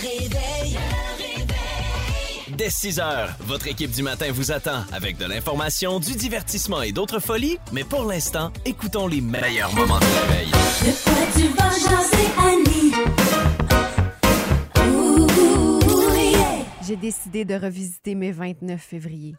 réveil. Dès 6 heures, votre équipe du matin vous attend avec de l'information, du divertissement et d'autres folies. Mais pour l'instant, écoutons les meilleurs moments du réveil. De quoi tu vas jaser, Annie? Ouh, yeah. J'ai décidé de revisiter mes 29 février.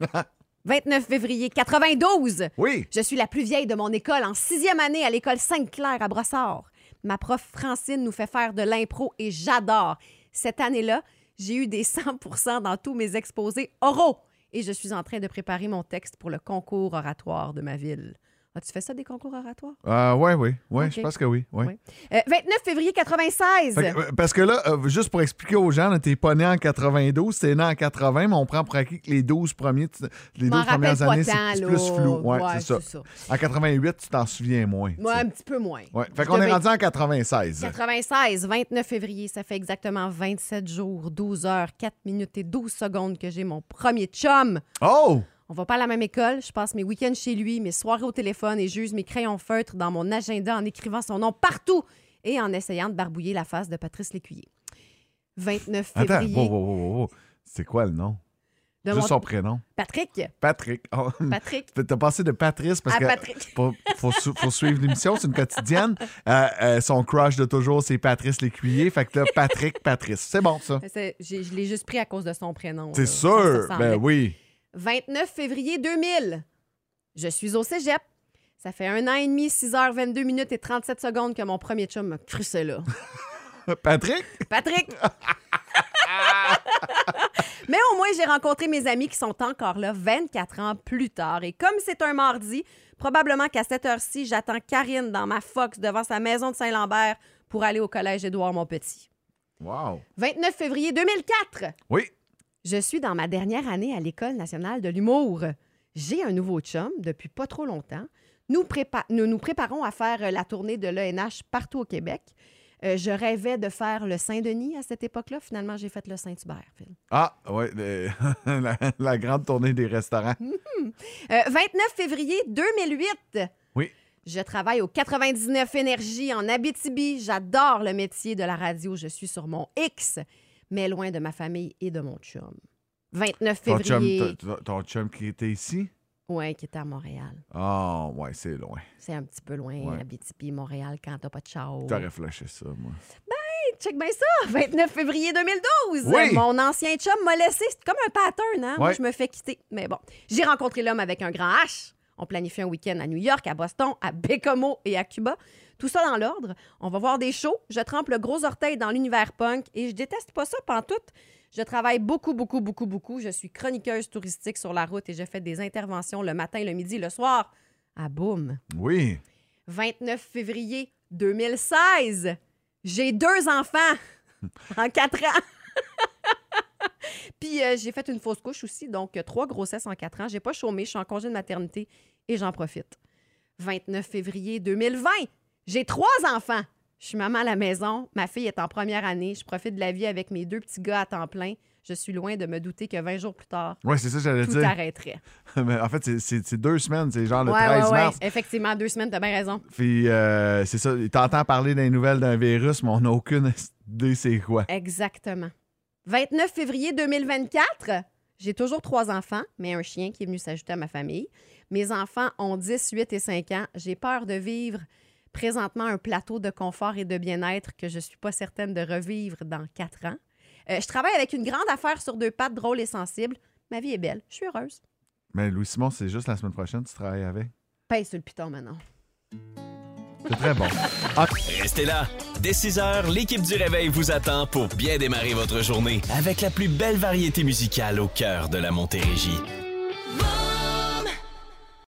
29 février 92. Oui. Je suis la plus vieille de mon école en sixième année à l'école Sainte-Claire à Brossard. Ma prof Francine nous fait faire de l'impro et j'adore. Cette année-là, j'ai eu des 100% dans tous mes exposés oraux et je suis en train de préparer mon texte pour le concours oratoire de ma ville. As-tu fait ça, des concours oratoires? Euh, ouais, oui. Ouais, Ok. je pense que oui. oui. Oui. Euh, 29 février 96. Fait que, euh, parce que là, euh, juste pour expliquer aux gens, t'es pas né en 92, t'es né en 80, mais on prend pour acquis que les 12 premiers, tu- les M'en 12 premières années, c'est plus flou. Ouais, Ouais, c'est ça. En 88, tu t'en souviens moins. sais. un petit peu moins. Ouais. Fait qu'on est rendu en 96. 96, 29 février, ça fait exactement 27 jours, 12 heures, 4 minutes et 12 secondes que j'ai mon premier chum. Oh! On va pas à la même école, je passe mes week-ends chez lui, mes soirées au téléphone et j'use mes crayons feutres dans mon agenda en écrivant son nom partout et en essayant de barbouiller la face de Patrice Lécuyer. 29 Attends, février. wow, wow, wow, wow. c'est quoi le nom? de Juste mon- son prénom. Patrick. Patrick. Oh, Patrick. T'as passé de Patrice parce À que Patrick. faut, faut su- faut suivre l'émission, c'est une quotidienne. Euh, euh, son crush de toujours, c'est Patrice Lécuyer. Fait que là, Patrick, Patrice. C'est bon, ça. Je l'ai juste pris à cause de son prénom. C'est là. Ça, ça sûr. Ben oui. 29 février 2000. Je suis au cégep. Ça fait un an et demi, 6h22 minutes et 37 secondes que mon premier chum m'a crucé là. Patrick? Patrick! Mais au moins, j'ai rencontré mes amis qui sont encore là 24 ans plus tard. Et comme c'est un mardi, probablement qu'à cette heure-ci, j'attends Karine dans ma Fox devant sa maison de Saint-Lambert pour aller au collège Édouard-Montpetit. Wow. 29 février 2004. Oui. Je suis dans ma dernière année à l'École nationale de l'humour. J'ai un nouveau chum depuis pas trop longtemps. Nous, prépa- nous nous préparons à faire euh, la tournée de l'ENH partout au Québec. Euh, je rêvais de faire le Saint-Denis à cette époque-là. Finalement, j'ai fait le Saint-Hubert. Phil. Ah, le- la, la grande tournée des restaurants. Euh, 29 février 2008. Oui. Je travaille au 99 Énergie en Abitibi. J'adore le métier de la radio. Je suis sur mon X, mais loin de ma famille et de mon chum. 29 Ton chum, février. ton- ton chum qui était ici? Oui, qui était à Montréal. Ah, ouais, c'est loin. C'est un petit peu loin, Ouais. Abitibi, Montréal, quand t'as pas de chao. T'aurais flashé ça, moi. Check bien ça! 29 février 2012! Oui. Mon ancien chum m'a laissé. C'est comme un pattern, hein? Moi, je me fais quitter. Mais bon, j'ai rencontré l'homme avec un grand H. On planifie un week-end à New York, à Boston, à Bécomo et à Cuba. Tout ça dans l'ordre. On va voir des shows. Je trempe le gros orteil dans l'univers punk et je déteste pas ça pantoute. Je travaille beaucoup, beaucoup, beaucoup, beaucoup. Je suis chroniqueuse touristique sur la route et je fais des interventions le matin, le midi, le soir. À boum. Oui. 29 février 2016. J'ai deux enfants en quatre ans. Puis euh, j'ai fait une fausse couche aussi, donc euh, trois grossesses en quatre ans. J'ai pas chômé, je suis en congé de maternité et j'en profite. 29 février 2020. J'ai trois enfants. Je suis maman à la maison. Ma fille est en première année. Je profite de la vie avec mes deux petits gars à temps plein. Je suis loin de me douter que 20 jours plus tard, Ouais, c'est ça que j'allais tout dire. arrêterait. Mais en fait, c'est- deux semaines, c'est genre le ouais, 13 ouais, ouais. mars. Effectivement, deux semaines, t'as bien raison. Puis euh, c'est ça, t'entends parler des nouvelles d'un virus, mais on n'a aucune idée c'est quoi. Exactement. 29 février 2024, j'ai toujours trois enfants, mais un chien qui est venu s'ajouter à ma famille. Mes enfants ont 10, 8 et 5 ans. J'ai peur de vivre présentement un plateau de confort et de bien-être que je ne suis pas certaine de revivre dans quatre ans. Euh, je travaille avec une grande affaire sur deux pattes, drôle et sensible. Ma vie est belle. Je suis heureuse. Mais Louis-Simon, c'est juste la semaine prochaine, tu travailles avec. Paye sur le piton maintenant. C'est très bon. Restez là. Dès 6 heures, l'équipe du Réveil vous attend pour bien démarrer votre journée avec la plus belle variété musicale au cœur de la Montérégie.